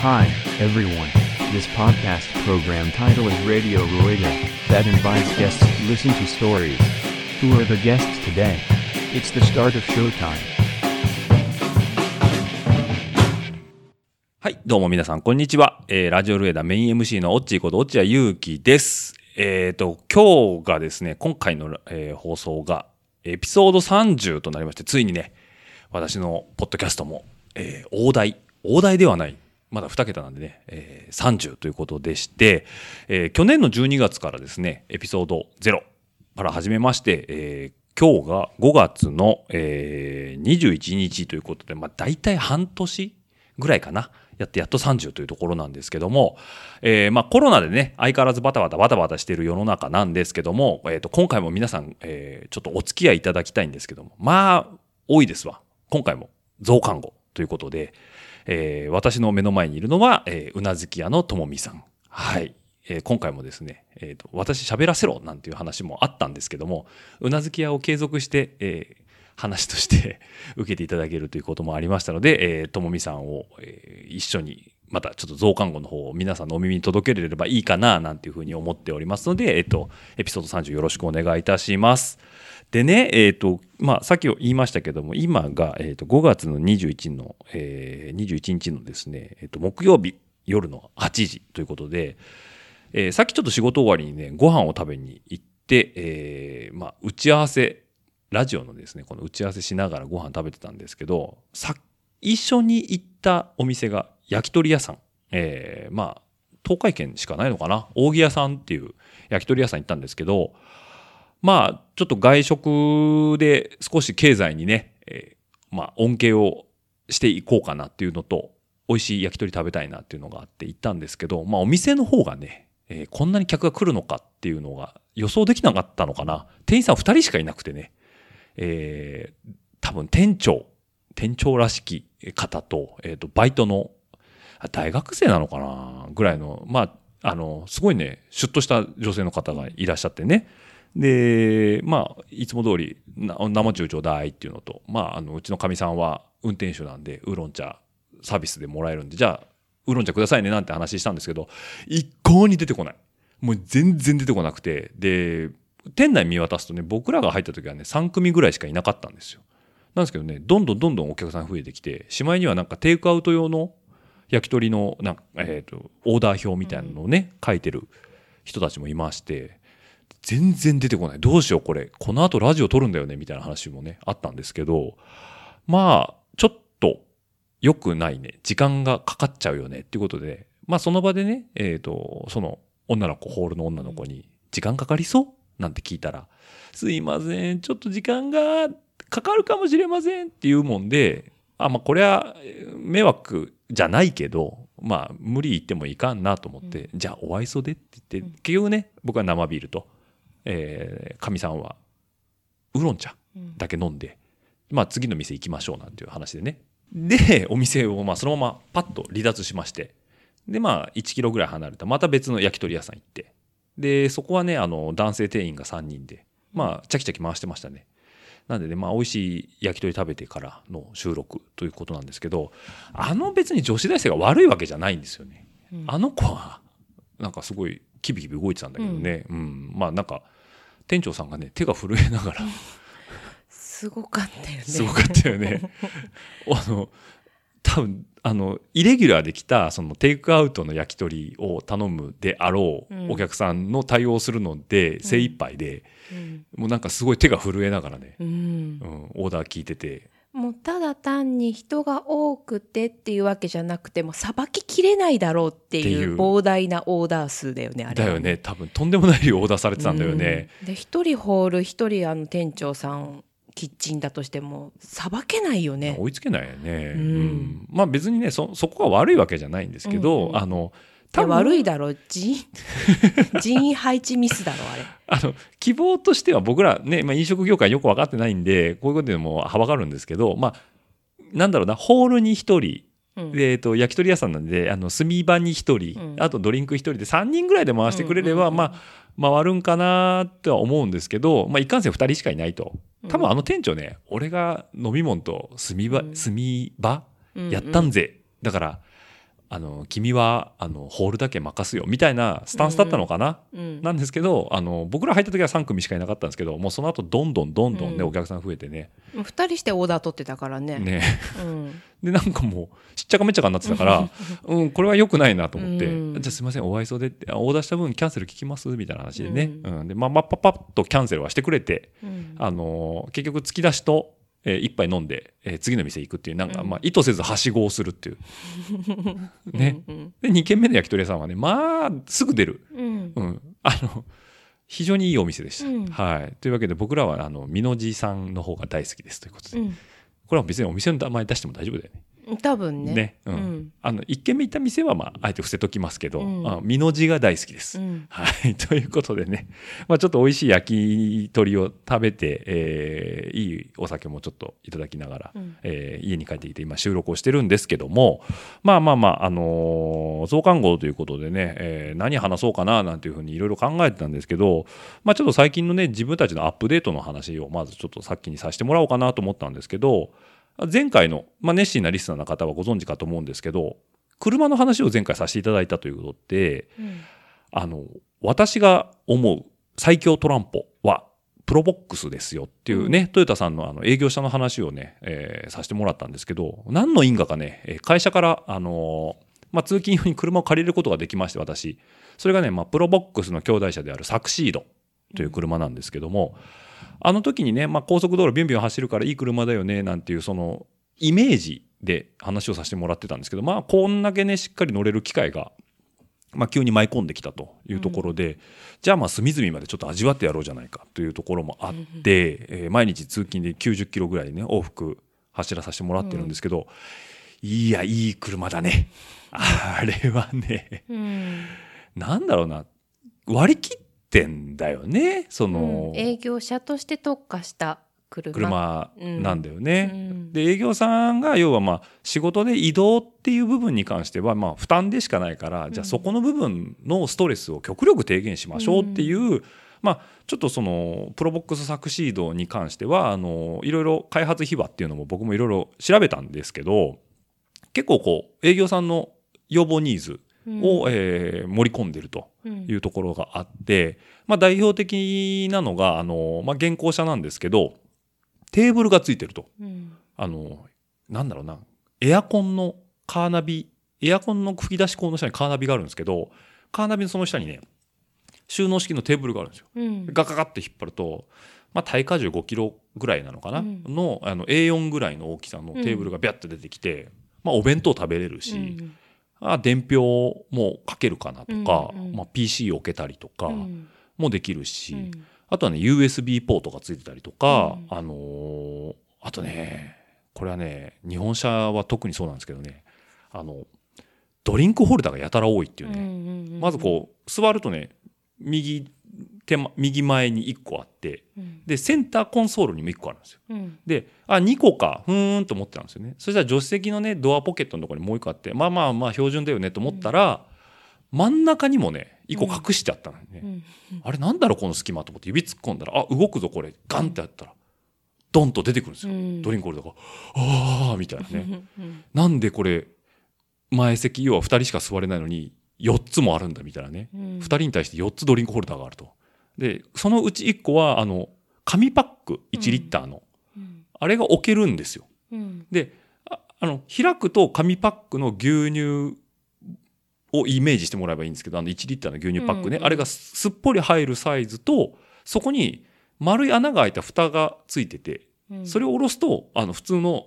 Hi, everyone. This podcast program title is Radio Rueda, that invites guests to listen to stories. Who are the guests today? It's the start of showtime. はい、どうも皆さん、こんにちは。えーラジオルエダメイン MC のオッチーこと落合祐樹です。えっ、と、今日がですね、今回の、えー放送が、エピソード30となりまして、ついにね、私のポッドキャストも、えー大台、大台ではない、まだ2桁なんでね、えー30ということでして、えー去年の12月からですね、エピソード0から始めまして、えー今日が5月の、えー21日ということで、まあ、大体半年ぐらいかな。やってやっと30というところなんですけども、えーまあコロナでね、相変わらずバタバタバタバタしている世の中なんですけども、えーと、今回も皆さん、えーちょっとお付き合いいただきたいんですけども、まあ、多いですわ。今回も増刊号ということで、えー私の目の前にいるのは、えーうなずき屋のともみさん。はい。えー今回もですね、えーと、私喋らせろなんていう話もあったんですけども、うなずき屋を継続して、えー話として 受けていただけるということもありましたので、えーともみさんを、えー一緒に、またちょっと増刊号の方を皆さんのお耳に届けれればいいかな、なんていうふうに思っておりますので、えっ、と、エピソード30よろしくお願いいたします。でね、えっ、と、まあ、さっき言いましたけども、今が、えっ、と、5月の21の、えー21日のですね、えっ、と、木曜日夜の8時ということで、えーさっきちょっと仕事終わりにね、ご飯を食べに行って、えーまあ、打ち合わせ、ラジオのですね、この打ち合わせしながらご飯食べてたんですけど、さ、一緒に行ったお店が焼き鳥屋さん。えーまあ、東海圏しかないのかな扇屋さんっていう焼き鳥屋さん行ったんですけど、まあ、ちょっと外食で少し経済にね、えーまあ、恩恵をしていこうかなっていうのと、美味しい焼き鳥食べたいなっていうのがあって行ったんですけど、まあ、お店の方がね、えーこんなに客が来るのかっていうのが予想できなかったのかな。店員さん2人しかいなくてね、えー多分店長、店長らしき方と、えっ、と、バイトの、大学生なのかなぐらいの、まあ、あの、すごいね、シュッとした女性の方がいらっしゃってね。で、まあ、いつも通り、生中ちょうだいっていうのと、まあ、あの、うちのかみさんは運転手なんで、ウーロン茶サービスでもらえるんで、じゃあ、ウーロン茶くださいねなんて話したんですけど、一向に出てこない。もう全然出てこなくて、で、店内見渡すとね、僕らが入った時はね、3組ぐらいしかいなかったんですよ。なんですけどね、どんどんどんどんお客さん増えてきて、しまいにはなんかテイクアウト用の焼き鳥のなんか、えー、とオーダー表みたいなのをね、書いてる人たちもいまして、全然出てこない。どうしようこれ。この後ラジオ撮るんだよね。みたいな話もね、あったんですけど、まあ、ちょっと良くないね。時間がかかっちゃうよね。っていうことで、まあその場でね、えっ、と、その女の子、ホールの女の子に、時間かかりそう？なんて聞いたら、すいません、ちょっと時間がかかるかもしれません。っていうもんで、あ、まあこれはえー迷惑じゃないけど、まあ無理言ってもいかんなと思って、じゃあお愛想でって言って、結局ね、僕は生ビールと、えー、かみさんはウーロン茶だけ飲んで、まあ次の店行きましょうなんていう話でね。で、お店をまあそのままパッと離脱しまして、で、まあ1キロぐらい離れたまた別の焼き鳥屋さん行って、で、そこはね、あの、男性店員が3人で、まあ、チャキチャキ回してましたね。なんでね、まあ、美味しい焼き鳥食べてからの収録ということなんですけど、あの別に女子大生が悪いわけじゃないんですよね。あの子は、なんかすごいキビキビ動いてたんだけどね、うん、まあなんか、店長さんがね、手が震えながら、すごかったよね。すごかったよね。あの、多分、あの、イレギュラーで来た、そのテイクアウトの焼き鳥を頼むであろううん。お客さんの対応をするので精一杯で、うん。もうなんかすごい手が震えながらね、うん。うん、オーダー聞いてて、もうただ単に人が多くてっていうわけじゃなくてもさばききれないだろうっていいう。う膨大なオーダー数だよねあれはだよね、多分とんでもない量オーダーされてたんだよね。うん。で一人ホール一人あの店長さんキッチンだとしてもさばけないよね。追いつけないよね。うん。うん。まあ別にねそ、そこが悪いわけじゃないんですけど、うんうん。あの、いや悪いだだろ人 人員配置ミスだろあれ。あの、希望としては僕らね、まあ、飲食業界よく分かってないんで、こういうことでもはばかるんですけど、まあ、なんだろうな、ホールに一人、うん。で、えっと、焼き鳥屋さんなんで、あの、炭場に一人、うん。あとドリンク一人で3人ぐらいで回してくれれば、うんうんうんまあ、回るんかなとは思うんですけど、まあ、いかんせん2人しかいないと。多分あの店長ね、俺が飲み物と炭場、うん。炭場うん。やったんぜ。だから、あの君はあのホールだけ任すよみたいなスタンスだったのかな、うん。なんですけどあの僕ら入った時は3組しかいなかったんですけどもうその後どんどんどんどんね、うん。お客さん増えてね。もう二人してオーダー取ってたからね。ね。うん。でなんかもうしっちゃかめっちゃかになってたから、うん、これは良くないなと思って、うん。じゃあすいませんお会いそうでってあオーダーした分キャンセル聞きますみたいな話でね、うん。でまあまあパッパッとキャンセルはしてくれて、うん。あのー結局突き出しと、えー一杯飲んで、えー次の店行くっていうなんか、うん。まあ、意図せずはしごをするっていう。ね。うんで2軒目の焼き鳥屋さんはねまあすぐ出る、うん。うん、あの非常にいいお店でした、うん。はい、というわけで僕らはあの美濃寺さんの方が大好きですということで、うん。これは別にお店の名前出しても大丈夫だよね多分ね。ねうんうん。あの1軒目行った店は、まあ、あえて伏せときますけど、うんあ美濃寺が大好きです。うんはい。ということでね、まあ、ちょっと美味しい焼き鳥を食べて、えーいいお酒もちょっといただきながら、うんえー家に帰ってきて今収録をしてるんですけども、まあまあまあ、あのー増刊号ということでね、えー何話そうかななんていうふうにいろいろ考えてたんですけど、まあちょっと最近のね、自分たちのアップデートの話をまずちょっとさっきにさせてもらおうかなと思ったんですけど、前回の、まあ、熱心なリスナーの方はご存知かと思うんですけど、車の話を前回させていただいたということで、うんあの、私が思う最強トランポは、プロボックスですよっていうね、トヨタさんのあの営業者の話をね、えーさせてもらったんですけど、何の因果かね、えー会社から、あのーまあ、通勤用に車を借りることができまして、私。それがね、まあ、プロボックスの兄弟車であるサクシードという車なんですけども、あの時にね、まあ、高速道路ビュンビュン走るからいい車だよね、なんていう、その、イメージで話をさせてもらってたんですけど、まあ、こんだけね、しっかり乗れる機会が、まあ、急に舞い込んできたというところで、じゃあまあ隅々までちょっと味わってやろうじゃないかというところもあって、えー毎日通勤で90キロぐらいね往復走らさせてもらってるんですけど、いやいい車だね。あれはねうん。なんだろうな。割り切ってんだよねその、うん営業者として特化した車。車なんだよね。うんで営業さんが要はまあ仕事で移動っていう部分に関してはまあ負担でしかないから、じゃあそこの部分のストレスを極力低減しましょうっていう、まあちょっとそのプロボックスサクシードに関してはあのいろいろ開発秘話っていうのも僕もいろいろ調べたんですけど結構こう営業さんの要望ニーズを、えー盛り込んでるとうん。いうところがあって、まあ、代表的なのがあの、まあ、現行車なんですけどテーブルがついてると。うん。あの、なんだろうな、エアコンのカーナビ、エアコンの吹き出し口の下にカーナビがあるんですけど、カーナビのその下にね、収納式のテーブルがあるんですよ。うん。ガガガって引っ張ると、まあ、耐荷重5キロぐらいなのかな、うん。のあの A4 ぐらいの大きさのテーブルがビャッと出てきて、まあ、お弁当食べれるし、うんあ伝票も書けるかなとか、うんうんまあ、PC 置けたりとかうん。もできるし、うん。あとはね、USB ポートがついてたりとか、うん。あのーあとね、これはね、日本車は特にそうなんですけどね、あの、ドリンクホルダーがやたら多いっていうね、うん。まずこう、座るとね、右手ま、右前に1個あって、うんで、センターコンソールにも1個あるんですよ。うんで、あ、2個か、ふーんと思ってたんですよね。そしたら助手席のね、ドアポケットのところにもう1個あって、まあまあまあ標準だよねと思ったら、真ん中にもね、1個隠してあったのね。うんあれなんだろうこの隙間と思って指突っ込んだら、あ、動くぞこれ。ガンってやったら、ドンと出てくるんですよ。うんドリンクホルダーが。ああみたいなね。うんなんでこれ、前席、要は2人しか座れないのに、4つもあるんだみたいなね。うん2人に対して4つドリンクホルダーがあると。で、そのうち1個は、あの、紙パック1リッターの、うん。あれが置けるんですよ。うん。で、ああの、開くと紙パックの牛乳をイメージしてもらえばいいんですけど、あの1リッターの牛乳パックね、うんうんあれがすすっぽり入るサイズと、そこに丸い穴が開いた蓋がついてて、うん。それを下ろすと、あの、普通の、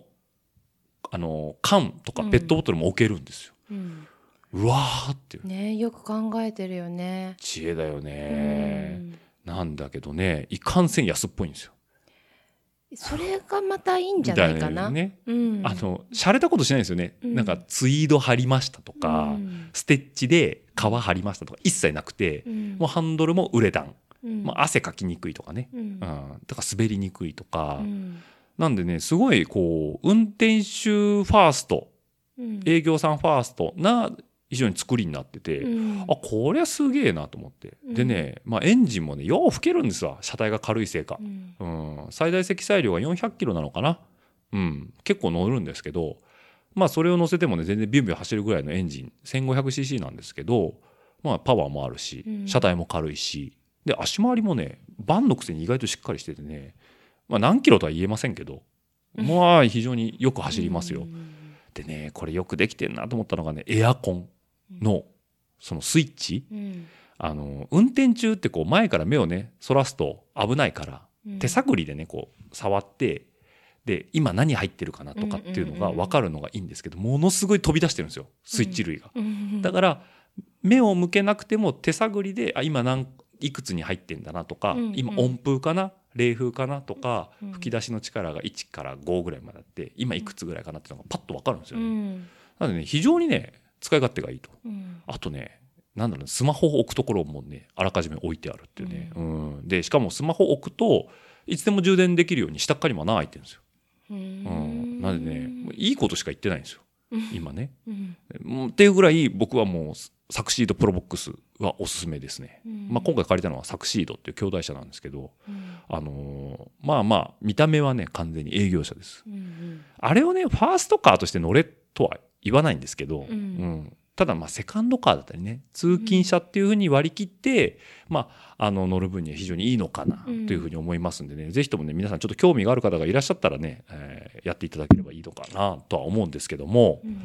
あの、缶とかペットボトルも置けるんですよ。うん。うわーってねよく考えてるよね。知恵だようね。んなんだけどね、いかんせん安っぽいんですよ。それがまたいいんじゃないいかな。ね。うん。あの、洒落たことしないんですよね。うん。なんか、ツイード貼りましたとか、うん。ステッチで皮貼りましたとか一切なくて、うん。もうハンドルもウレタン、うん。まあ、汗かきにくいとかね、うん。うん、とか滑りにくいとか、うん。なんでねすごいこう運転手ファーストうん。営業さんファーストな非常に作りになってて、うん。あこりゃすげえなと思って、うん。でね、まあ、エンジンもねよう吹けるんですわ車体が軽いせいか。う、ん。うん、最大積載量が400キロなのかな、うん、結構乗るんですけどまあそれを乗せてもね全然ビュンビュン走るぐらいのエンジン 1500cc なんですけど、まあ、パワーもあるしうん。車体も軽いしで足回りもねバンのくせに意外としっかりしててね、まあ、何キロとは言えませんけどまあ非常によく走りますよ。うん。でねこれよくできてんなと思ったのがねエアコンのそのスイッチ。うんあの運転中ってこう前から目をねそらすと危ないからうん。手探りでねこう触ってで今何入ってるかなとかっていうのが分かるのがいいんですけどものすごい飛び出してるんですよスイッチ類が。うんだから目を向けなくても手探りであ今何いくつに入ってんだなとか、うんうん。今温風かな冷風かなとか、うん。吹き出しの力が1から5ぐらいまであって今いくつぐらいかなっていうのがパッと分かるんですよね。うん。なのでね非常にね使い勝手がいいと。うん。あとねなんだろうねスマホを置くところもねあらかじめ置いてあるっていうね、うん。でしかもスマホを置くといつでも充電できるように下っかにも穴開いてるんですよ。ううん。ん、なんでねいいことしか言ってないんですよ。今ね。うん。うんっていうぐらい僕はもうサクシードプロボックスはおすすめですね。うん。まあ、今回借りたのはサクシードっていう兄弟車なんですけど、うん。あのーまあまあ見た目はね完全に営業車です。うん。あれをねファーストカーとして乗れとは言わないんですけど、うん。うん。ただまあセカンドカーだったりね通勤車っていうふうに割り切って、まあ、あの乗る分には非常にいいのかなとうん。いうふうに思いますんでね、ぜひともね皆さんちょっと興味がある方がいらっしゃったらね、えーやっていただければいいのかなとは思うんですけども、うん。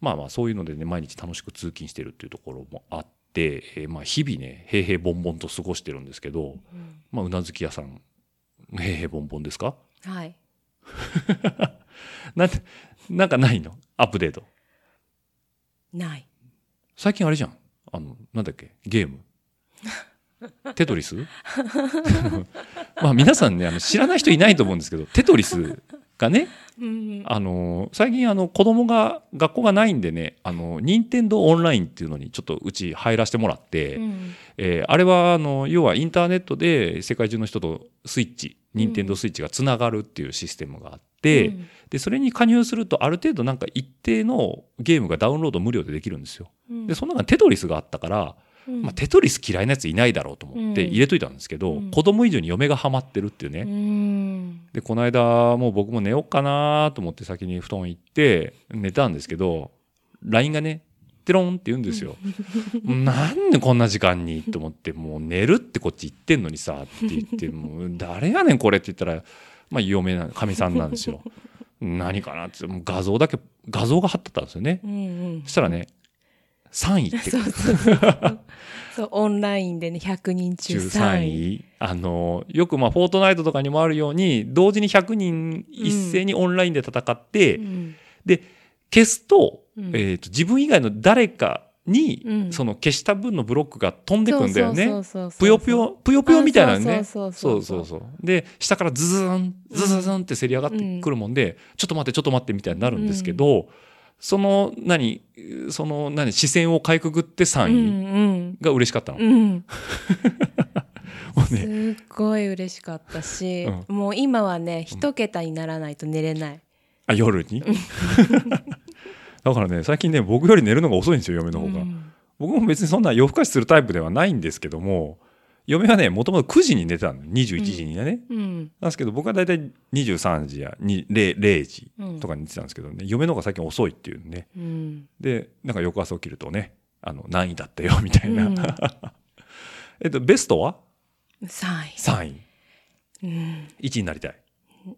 まあまあそういうのでね毎日楽しく通勤してるっていうところもあって、えーまあ日々ね平々凡々と過ごしてるんですけど、うん。まあ、うなずき屋さん平々凡々ですか？はい。なんてなんかないの？アップデートない。最近あれじゃん。あのなんだっけ？ゲーム。テトリス？まあ皆さんねあの知らない人いないと思うんですけどテトリスがねうん。あの最近あの子供が学校がないんでねあの任天堂オンラインっていうのにちょっとうち入らせてもらって、うん。えーあれはあの要はインターネットで世界中の人とスイッチ任天堂スイッチがつながるっていうシステムがあって、うんでそれに加入するとある程度なんか一定のゲームがダウンロード無料でできるんですよ。うんでその中にテトリスがあったから、うんまあ、テトリス嫌いなやついないだろうと思ってうん入れといたんですけど、うん子供以上に嫁がハマってるっていうね。うんでこの間もう僕も寝ようかなと思って先に布団行って寝たんですけど LINE がねテロンって言うんですよ。なんでこんな時間にと思ってもう寝るってこっち言ってんのにさって言ってもう誰やねんこれって言ったら、まあ、嫁なかみさんなんですよ。何かなってもう画像だけ画像が貼ってたんですよね。うんうん。そしたらね3位って。そうそう。そうそうオンラインでね100人中中3 3位位。あのよくまあフォートナイトとかにもあるように同時に100人一斉にオンラインで戦って、うん。で消すと,、うん。えーと自分以外の誰かに、うん。その消した分のブロックが飛んでくんだよね。ぷよぷよぷよぷよみたいなのね。あそうそそうう。そうで下からズズンズズズンってせり上がってくるもんで、ちょっと待ってちょっと待ってみたいになるんですけど、その何その何視線をかいくぐってう3位ん。が嬉しかったの。うん。うんすっごい嬉しかったし、うもう今はね一桁にならないと寝れない、あ夜に？だからね最近ね僕より寝るのが遅いんですよ嫁の方が、うん。僕も別にそんな夜更かしするタイプではないんですけども嫁はねもともと9時に寝てたの21時にね、うん。なんですけど僕は大体23時やに 0, 0時うんとかに寝てたんですけどね、嫁の方が最近遅いっていうね。うん。でなんか翌朝起きるとねあの何位だったよ みたいな、うん。えっとベストは？3 3位位、うん。1位になりたい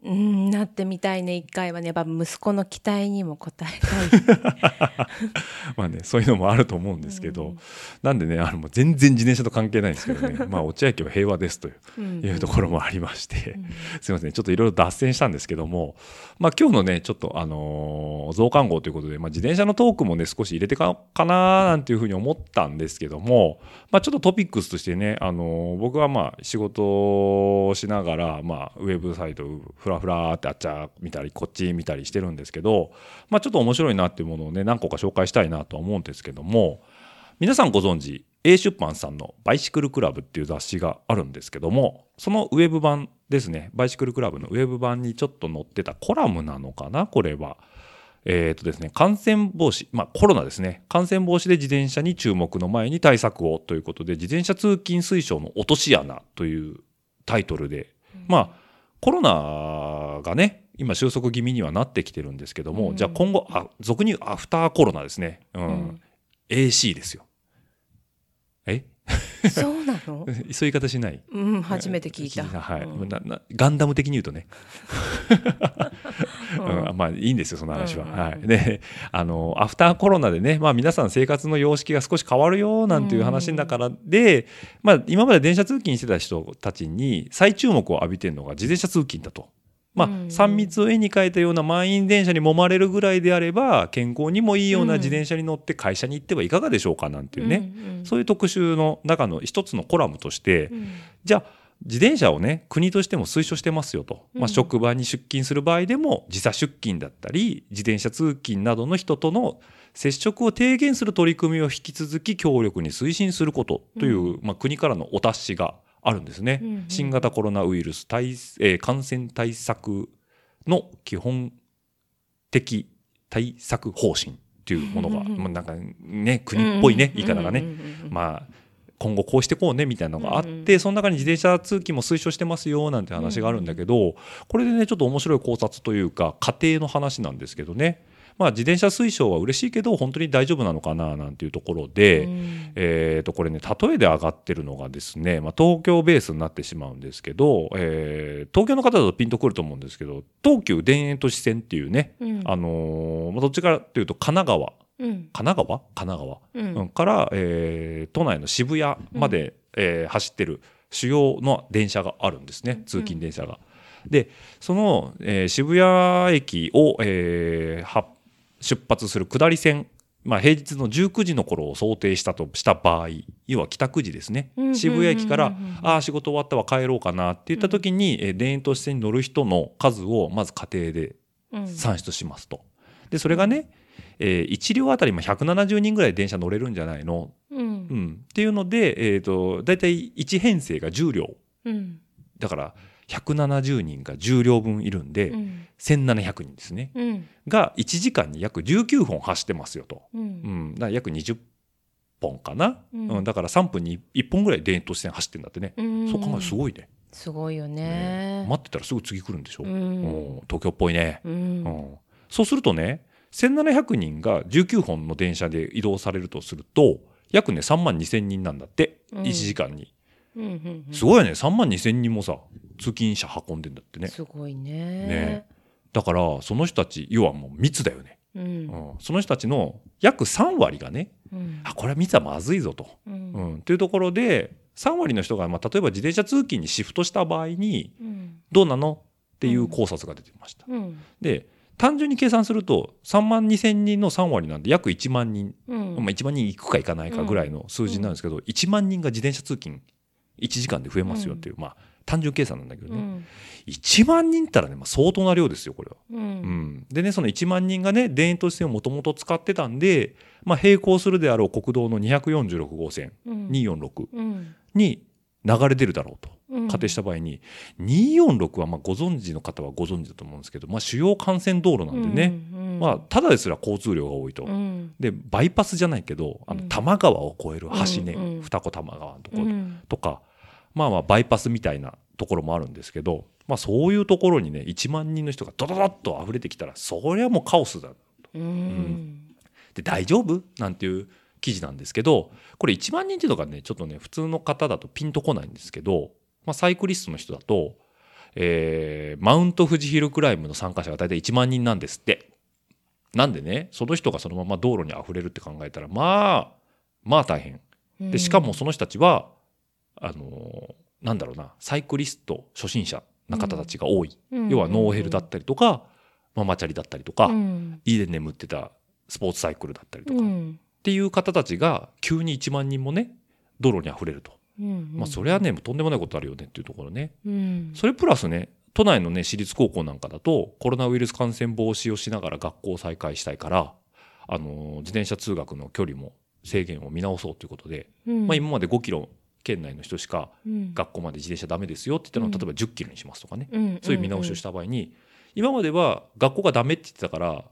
うん、なってみたいね。一回はねやっぱ息子の期待にも応えたい、まあねそういうのもあると思うんですけど、うんなんでねあのもう全然自転車と関係ないんですけどね。まあ落合家は平和ですといううん。いうところもありまして、うん。すいませんちょっといろいろ脱線したんですけども、まあ、今日のねちょっとあのー増刊号ということで、まあ、自転車のトークもね少し入れてかかななんていうふうに思ったんですけども、まあ、ちょっとトピックスとしてね、あのー僕はまあ仕事をしながら、まあ、ウェブサイトふらふらってあっちゃ見たりこっち見たりしてるんですけど、まあ、ちょっと面白いなっていうものをね何個か紹介したいなとは思うんですけども皆さんご存知 A 出版さんの「バイシクルクラブ」っていう雑誌があるんですけどもそのウェブ版ですねバイシクルクラブのウェブ版にちょっと載ってたコラムなのかなこれは。えーとですね、感染防止、まあ、コロナですね感染防止で自転車に注目の前に対策をということで自転車通勤推奨の落とし穴というタイトルで、まあコロナがね今収束気味にはなってきてるんですけども、うん。じゃあ今後あ俗に言うアフターコロナですね、うん。うん。AC ですよ。え？そうなの？そういう言い方しない。うん初めて聞いた。はい、うん。ななガンダム的に言うとね、うん。うんまあいいんですよその話は。うんはい、であのアフターコロナでね、まあ、皆さん生活の様式が少し変わるよなんていう話だからで、まあ、今まで電車通勤してた人たちに再注目を浴びてるのが自転車通勤だと。まあ、うん3密を絵に描いたような満員電車に揉まれるぐらいであれば健康にもいいような自転車に乗って会社に行ってはいかがでしょうかなんていうね、そういう特集の中の一つのコラムとして、うん。じゃあ自転車をね国としても推奨してますよと、まあ、うん職場に出勤する場合でも時差出勤だったり自転車通勤などの人との接触を低減する取り組みを引き続き強力に推進することという、まあ、国からのお達しがあるんですね。うんうん。新型コロナウイルス対、えー感染対策の基本的対策方針というものが、うんうんうんまあ、なんかね国っぽいね、言い方がね、まあ今後こうしてこうねみたいなのがあって、うんうん。その中に自転車通勤も推奨してますよなんて話があるんだけど、これでねちょっと面白い考察というか家庭の話なんですけどねまあ自転車推奨は嬉しいけど本当に大丈夫なのかななんていうところで、うん。えー、とこれね例えで上がってるのがですね、まあ、東京ベースになってしまうんですけど、えー東京の方だとピンとくると思うんですけど東急田園都市線っていうね、うん。あのーまあ、どっちかというと神奈川。うん。神奈川？神奈川？うん。うんから、えー都内の渋谷まで、えー走ってる主要の電車があるんですね通勤電車が。でその、えー渋谷駅を、えーは出発する下り線、まあ、平日の19時の頃を想定したとした場合要は帰宅時ですね。うん渋谷駅からうんうん。うんうんああ仕事終わったわ帰ろうかなって言った時に、えー田園都市線に乗る人の数をまず家庭でうん。算出しますと。でそれがね、え1両あたりまあ170人ぐらい電車乗れるんじゃないの、うん。うん、っていうので、えー、と大体1編成が10両。うん。だから170人が10両分いるんで、うん。1700人ですね。うん。が1時間に約19本走ってますよと、ううん。ん、だから約20本かな、ううん。んだから3分に1本ぐらい田園都市線走ってんだってね、うん。そう考えるとすごいね。すごいよね。ね待ってたらすぐ次来るんでしょ、ううん。ん東京っぽいね。うん。うん。そうするとね1700人が19本の電車で移動されるとすると約ね3万2,000人なんだって、うん。1時間に。うん。うん。うん。すごいよね。3万2,000人もさ通勤者運んでんだってね。すごいね。ね。だからその人たち要はもう密だよね、うん。うん。その人たちの約3割がねうん。あこれは密はまずいぞと、ううん。ん、というところで3割の人が、まあ、例えば自転車通勤にシフトした場合にうん。どうなの？っていう考察が出てました。うん。で単純に計算すると3万2,000人の3割なんで約1万人。うん。まあ、1万人行くか行かないかぐらいの数字なんですけど、1万人が自転車通勤1時間で増えますよっていう、まあ単純計算なんだけどね、うん。1万人ったらね、まあ、相当な量ですよこれは。ううん。ん、でねその1万人がね田園都市線をもともと使ってたんで、まあ、並行するであろう国道の246号線うん。246うん。に流れ出るだろうと。うん。仮定した場合に、246はまあご存知の方はご存知だと思うんですけど、まあ、主要幹線道路なんでね、うん。まあ、ただですら交通量が多いと。うん。でバイパスじゃないけどあのうん。多摩川を越える橋ね、うん。うん。二子玉川のところうん。とか、まあまあバイパスみたいなところもあるんですけど、まあ、そういうところにね1万人の人がドドドッと溢れてきたらそりゃもうカオスだうん。で大丈夫？なんていう記事なんですけどこれ1万人っていうのがねちょっとね普通の方だとピンとこないんですけど、まあ、サイクリストの人だと、えーマウント富士ヒルクライムの参加者が大体1万人なんですって。なんでねその人がそのまま道路に溢れるって考えたらまあまあ大変。でしかもその人たちはあのーなんだろうなサイクリスト初心者な方たちが多い、うん。要はノーヘルだったりとか、ママチャリだったりとか、うん。家で眠ってたスポーツサイクルだったりとか、っうん。ていう方たちが急に1万人もね道路に溢れると、うんまあそれはねとんでもないことあるよねっていうところね。うん。それプラスね都内のね私立高校なんかだとコロナウイルス感染防止をしながら学校を再開したいからあのー自転車通学の距離も制限を見直そうということで、うん。まあ、今まで5キロ圏内の人しかうん。学校まで自転車ダメですよって言ったのをうん。例えば10キロにしますとかね、うんそういう見直しをした場合に今までは学校がダメって言ってたから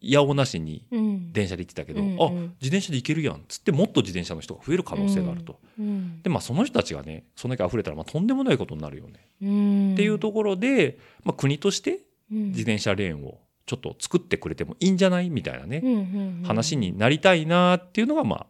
いやおなしにうん。電車で行ってたけど、うんあ自転車で行けるやんっつってもっと自転車の人が増える可能性があると。うん。でまあその人たちがねそんだけ溢れたらまあとんでもないことになるよね。うん。っていうところで、まあ、国としてうん。自転車レーンをちょっと作ってくれてもいいんじゃない？みたいなね、うんうんうん。話になりたいなっていうのがまあ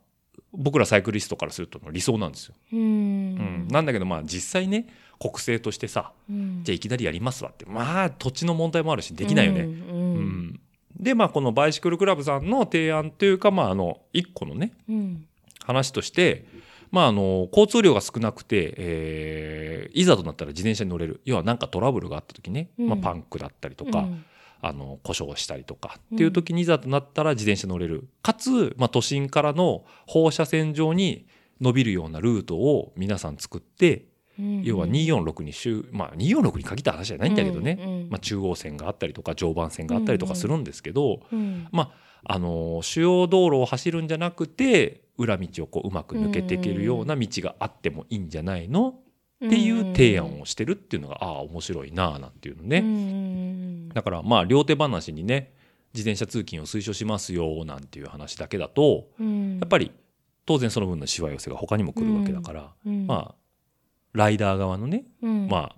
僕らサイクリストからするとの理想なんですよ。うん。うん。なんだけどまあ実際ね国政としてさうん。じゃあいきなりやりますわって。まあ土地の問題もあるしできないよね。うんうん。でまあこのバイシクルクラブさんの提案というかまああの一個のねうん。話として、まあ、あの交通量が少なくて、えーいざとなったら自転車に乗れる。要は何かトラブルがあった時ね、うん。まあ、パンクだったりとか、うんあの故障したりとかっていう時にいざとなったら自転車乗れる。かつ、まあ、都心からの放射線上に伸びるようなルートを皆さん作って、うん要は246に週、まあ、246に限った話じゃないんだけどね、うんうんまあ、中央線があったりとか常磐線があったりとかするんですけど、うん。まあ、あの主要道路を走るんじゃなくて裏道をこううまく抜けていけるような道があってもいいんじゃないの？っていう提案をしてるっていうのがああ面白いなあなんていうのね、うんだからまあ両手話にね自転車通勤を推奨しますよなんていう話だけだとうん。やっぱり当然その分のしわ寄せが他にも来るわけだから、うん。まあライダー側のね、うん。まあ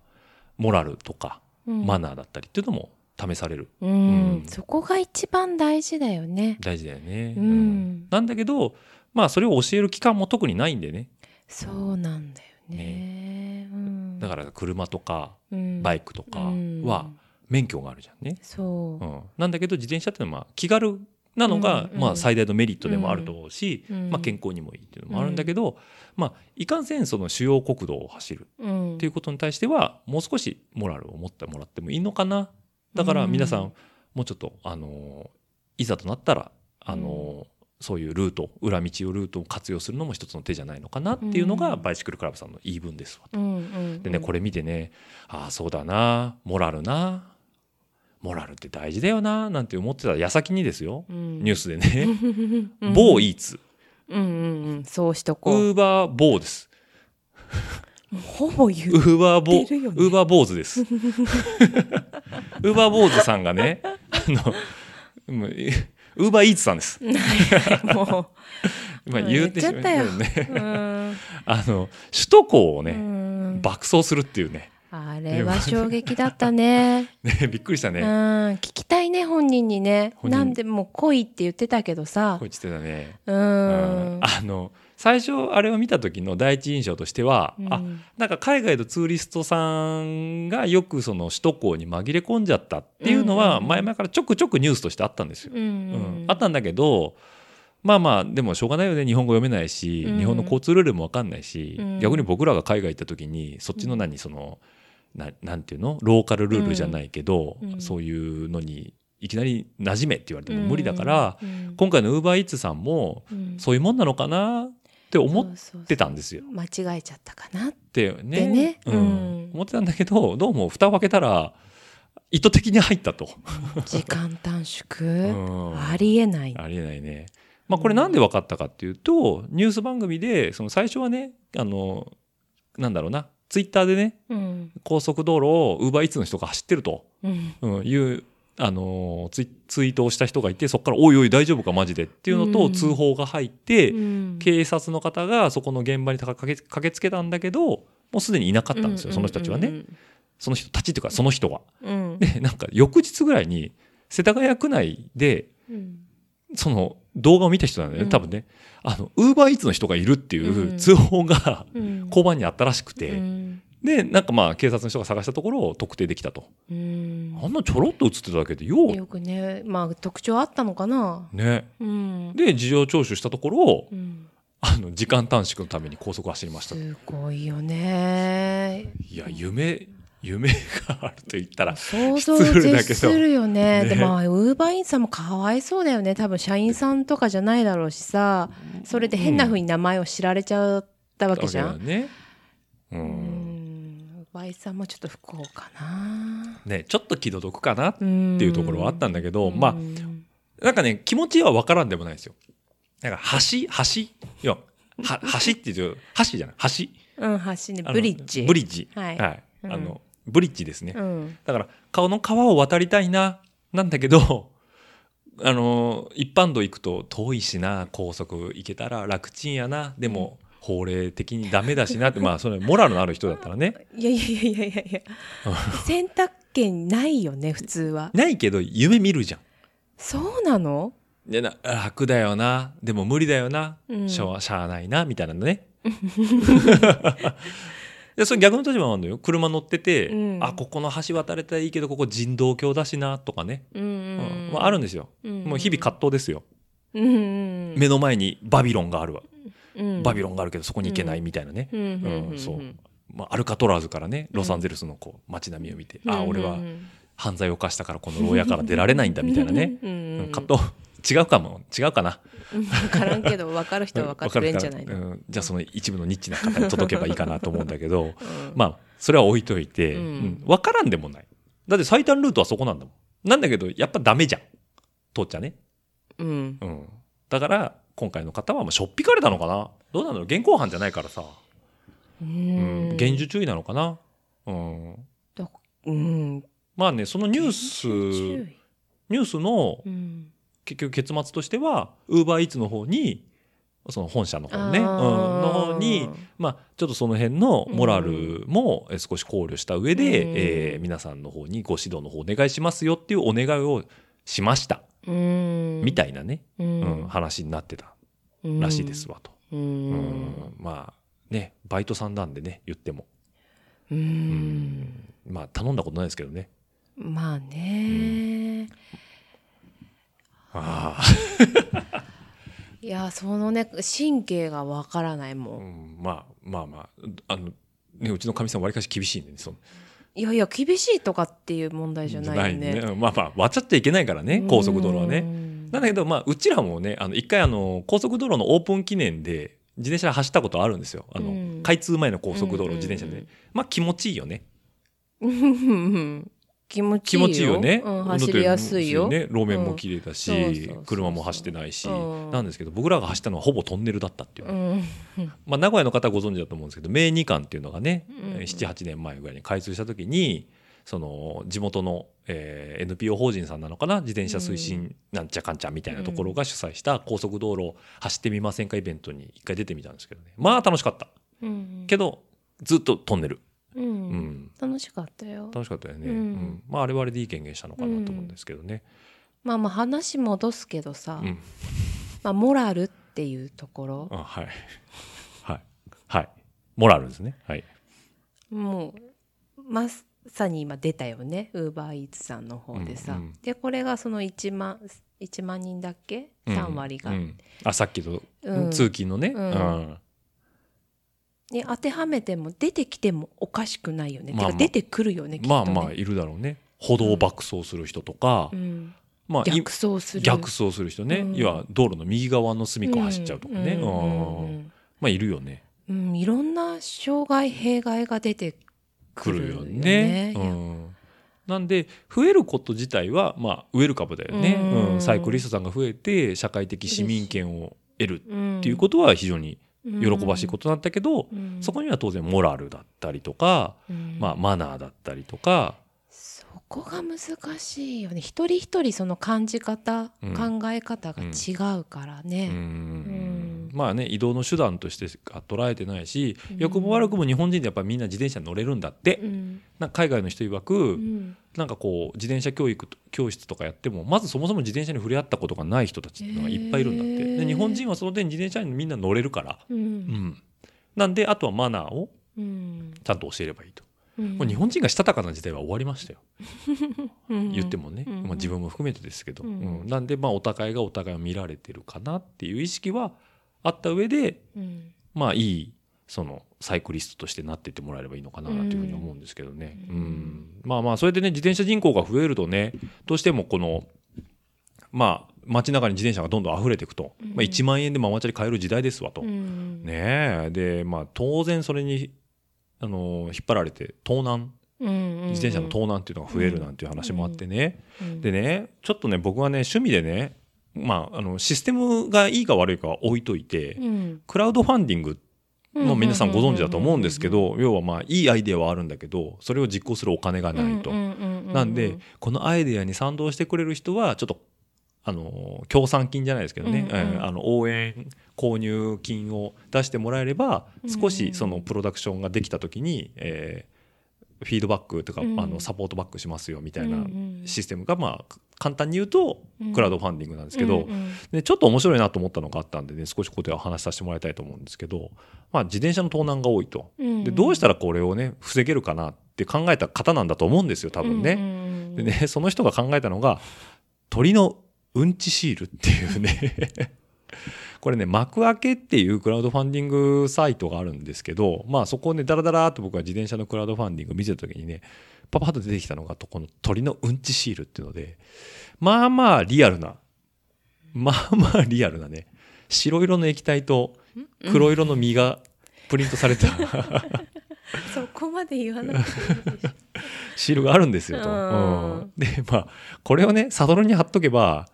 モラルとかうん。マナーだったりっていうのも試される。うん。うん。そこが一番大事だよね。大事だよね。うん。なんだけどまあそれを教える期間も特にないんでね。そうなんだよね。うん。だから車とかうん。バイクとかうん。は免許があるじゃんね。そう。うん、なんだけど自転車っていうのはまあ気軽なのが、まあ、最大のメリットでもあると思うし、うんまあ、健康にもいいっていうのもあるんだけど、まあ、いかんせんその主要国道を走るうん。っていうことに対してはもう少しモラルを持ってもらってもいいのかな。だから皆さんもうちょっとあのいざとなったらあの、そういうルート裏道をルートを活用するのも一つの手じゃないのかなっていうのが、うん。バイシクルクラブさんの言い分ですわと。うんうんでねこれ見てねああそうだなモラルなモラルって大事だよななんて思ってた矢先にですよ、うん。ニュースでね。うん。某イーツ。うんうんうん。そうしとウこう。ーバーボーです。ほぼ言ウーバーボ ウーバーボーズです。ウーバーボーズさんがねあのもうウーバーイーツさんです。う。も まあうん言ってしま言ったよ。うね。あの首都高をうね、ん。爆走するっていうね。あれは衝撃だったね。ねびっくりしたうん。ね。聞きたいね本人にね。なんでもう来いって言ってたけどさ。こいつってたね。ううんん。あの最初あれを見た時の第一印象としては、あうん。なんか海外のツーリストさんがよくその首都高に紛れ込んじゃったっていうのは前々からちょくちょくニュースとしてあったんですよ。うんうんあったんだけどまあまあでもしょうがないよね日本語読めないし、うん。日本の交通ルールも分かんないし、うん。逆に僕らが海外行った時にそっちの何そのななんていうの？ローカルルールじゃないけど、うん。そういうのにいきなり馴染めって言われても無理だから、うん。今回のウーバーイーツさんもうん。そういうもんなのかな？って思ってたんですよ。間違えちゃったかなってねねうん、思ってたんだけどどうも蓋を開けたら意図的に入ったと。時間短縮ありえないありえないね。まあこれなんで分かったかっていうと、ニュース番組で、その最初はね、あの、なんだろうな、ツイッターでね、うん高速道路をウーバーイーツの人が走ってると、うんうん、いう、あのツイ、ツイートをした人がいて、そこから、おいおい大丈夫かマジでっていうのとうん。通報が入って、うん。警察の方がそこの現場に駆けつけたんだけど、もうすでにいなかったんですよ、その人たちはね。その人たちっていうか、その人は。うんうん。で、なんか翌日ぐらいに、世田谷区内で、うん。その動画を見た人なんだよね、うん。多分ね。あの、ウーバーイーツの人がいるっていううん。通報がうん。交番にあったらしくて、うんで、なんかまあ警察の人が探したところを特定できたと。うん。あんなちょろっと映ってただけでよう、よくねまあ特徴あったのかな。ね。うん。で、事情聴取したところ、うん。あの、時間短縮のために高速走りました。すごいよね。いや、夢、夢があると言ったら、想像絶するよね。ね。でもウーバーインさんもかわいそうだよね。多分社員さんとかじゃないだろうしさ。それで変な風に名前を知られちゃったわけじゃん。うんんウーバーインさんもちょっと不幸かな。ね、ちょっと気の毒かなっっていいうところはあったんだけど、まあ、うんなんかね、気持ちはわからんでもないですよ。なんか、橋、橋、いや、は 橋って言うと、橋じゃない、橋？うん橋ね。ブリッジ。ブリッジ。はい。うん。あの、ブリッジですね。うん。だから、顔の川を渡りたいな、なんだけど、あの、一般道行くと遠いしな、高速行けたら楽ちんやな、でも、法令的にダメだしなって、まあ、それ、モラルのある人だったらね。いやいやいやいやいや。選択けないよね普通は。ないけど夢見るじゃん。そうなの？でな楽だよな。でも無理だよな、うん。しょうしゃあないなみたいなのね。でそれ逆の立場もあるのよ。車乗ってて、うん。あここの橋渡れたらいいけどここ人道橋だしなとかね、うんううん。ん。まあ、あるんですよ、うんもう日々葛藤ですよ、うんうん目の前にバビロンがあるわ、うんバビロンがあるけどそこに行けないみたいなね、うん。そう。まあ、アルカトラーズからねロサンゼルスのこう街並みを見て、あ俺は犯罪を犯したからこの牢屋から出られないんだみたいなね、葛藤。違うかも。違うかな。分からんけど分かる人は分かってくれんじゃないの、うん。じゃあその一部のニッチな方に届けばいいかなと思うんだけど うん。まあそれは置いといて、うん。うん。分からんでもない。だって最短ルートはそこなんだもん。なんだけどやっぱダメじゃん。通っちゃね、うん。うん、だから今回の方はもうしょっぴかれたのかな？どうなの？現行犯じゃないからさ、ううんん厳重注意なのかな、うん、だうん。まあねそのニュースニュースのうん。結局結末としてはウーバーイーツの方にその本社の方ね、うん、の方に、まあ、ちょっとその辺のモラルもえ少し考慮した上で、うん。えー皆さんの方にご指導の方お願いしますよっていうお願いをしました、うんみたいなね、ううんん話になってたらしいですわと、まあねバイトさんなんでね言っても、うん。まあ頼んだことないですけどね。まあね。あ いやそのね神経がわからないもあ、うんん、まあまあまあ。あの、ね、うちのかみさんわりかし厳しいんでねそのいやいや厳しいとかっていう問題じゃないよね。じゃまあまあ割っちゃいけないからね高速道路はね。ねなんだけどまあうちらもねあの一回あの高速道路のオープン記念で自転車で走ったことあるんですよ。あの、うん。開通前の高速道路うん自転車で、まあ気持ちいいよね。気持ち気持ちいいよ。ね、うん、走りやすいよ、ね、路面も綺麗だし、車も走ってないし、うん。なんですけど僕らが走ったのはほぼトンネルだったっていう。まあ、名古屋の方はご存知だと思うんですけど名二館っていうのがね、うん。78年前ぐらいに開通した時にその地元の、えー NPO 法人さんなのかな？自転車推進なんちゃかんちゃみたいなところが主催した高速道路走ってみませんかイベントに一回出てみたんですけどね。まあ楽しかった。うん。けどずっとトンネル、ううん。ん、楽しかったよ。楽しかったよね、ううん。んまああれはあれでいい権限したのかなと思うんですけどね、まあまあ話戻すけどさ、うん。まあ、モラルっていうところ。あはい。はい。はい。モラルですね。はい。もうまさに今出たよね。ウーバーイーツさ。んの方でさ、でこれがその1万1万人だっけ？3割が、あさっきのうん。通勤のね、うん。うんに当てはめても出てきてもおかしくないよね、まあまあ。出てくるよねきっとね。まあまあいるだろうね。歩道を爆走する人とか、うん、まあい逆走する。逆走する人ね、うん。要は道路の右側の隅っこ走っちゃうとかね、うん。まあいるよね。うんいろんな障害弊害が出てく来るよるよね。ね。うん。なんで増えること自体はまあウェルカムだよね、うん。うん。サイクリストさんが増えて社会的市民権を得るっっていうことは非常に喜ばしいことなんだけど、うん。そこには当然モラルだったりとか、うん。まあ、マナーだったりとか、そこが難しいよね。一人一人その感じ方、うん。考え方が違うからうね。んまあね移動の手段としてしか捉えてないし、うん。良くも悪くも日本人ってやっぱみんな自転車に乗れるんだって、うん。なんか海外の人曰く、うん。なんかこう自転車教育と教室とかやってもまずそもそも自転車に触れ合ったことがない人たちっていうのがいっぱいいるんだって、へー。で日本人はその点自転車にみんな乗れるから、ううん。ん、なんであとはマナーをうん。ちゃんと教えればいいと、うん。もう日本人がしたたかな時代は終わりましたよ、うん。言ってもね、うん。まあ、自分も含めてですけど、うん。うん。なんでまあお互いがお互いを見られてるかなっていう意識はあった上でうん。まあいいそのサイクリストとしてなっていってもらえればいいのかなというふうに思うんですけどね、ううん。んまあまあそれでね自転車人口が増えるとねどうしてもこのまあ街中に自転車がどんどん溢れていくと、うん。まあ、1万円でママチャリ買える時代ですわと、うん。ねえ。でまあ当然それにあの引っ張られて盗難。うん自転車の盗難っていうのが増えるなんていう話もあってね、うん。でねちょっとね僕はね趣味でねまああのシステムがいいか悪いかは置いといて、うん。クラウドファンディングの皆さんご存知だと思うんですけど要はまあいいアイデアはあるんだけどそれを実行するお金がないと。なんでこのアイデアに賛同してくれる人はちょっとあの協賛金じゃないですけどね、うんうんえーあの応援購入金を出してもらえればうん。少しそのプロダクションができた時に、えーフィードバックとか、うん。あのサポートバックしますよみたいなうんうんシステムが、まあ、簡単に言うとうん。クラウドファンディングなんですけど、うんうん。でちょっと面白いなと思ったのがあったんでね少しここでは話させてもらいたいと思うんですけど、まあ、自転車の盗難が多いと。うん。でどうしたらこれをね防げるかなって考えた方なんだと思うんですよ多分ね。うんうんうん。でねその人が考えたのが鳥のうんちシールっていうね これね幕開けっていうクラウドファンディングサイトがあるんですけどまあそこをねダラダラーっと僕は自転車のクラウドファンディング見てた時にねパパッと出てきたのがこの鳥のうんちシールっていうのでまあまあリアルなまあまあリアルなね白色の液体と黒色の実がプリントされた そこまで言わなくていいでしょ。シールがあるんですよと。うん。うん。でまあこれをねサドルに貼っとけば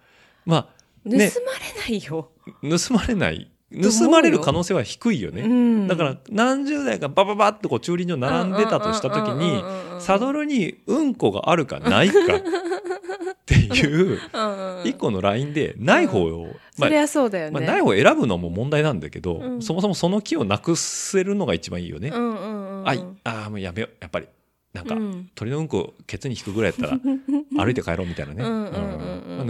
まあ盗まれねないよ、盗まれない。盗まれる可能性は低いよね、うん。だから何十台かバババッとこう駐輪場並んでたとした時にサドルにうんこがあるかないかっていう 一個のラインでない方を、まあそりゃそうだよね、まあ、ない方を選ぶのも問題なんだけど、うん。そもそもその木をなくせるのが一番いいよね。うんうんうん。あいあーもうやめよう。やっぱりなんか、うん。鳥のうんこケツに引くぐらいやったら 歩いて帰ろうみたいなね。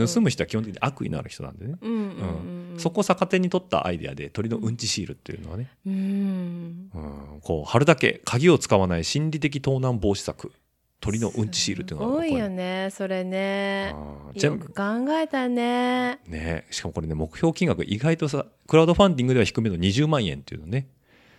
盗む人は基本的に悪意のある人なんでね、うんうんうんそこを逆手に取ったアイデアで鳥のうんちシールっていうのはね、うん。うん、こう貼るだけ鍵を使わない心理的盗難防止策。鳥のうんちシールっていうのがすごいよねねそれね。よ全部く考えたね。ね。しかもこれね目標金額意外とさクラウドファンディングでは低めの20万円っていうのね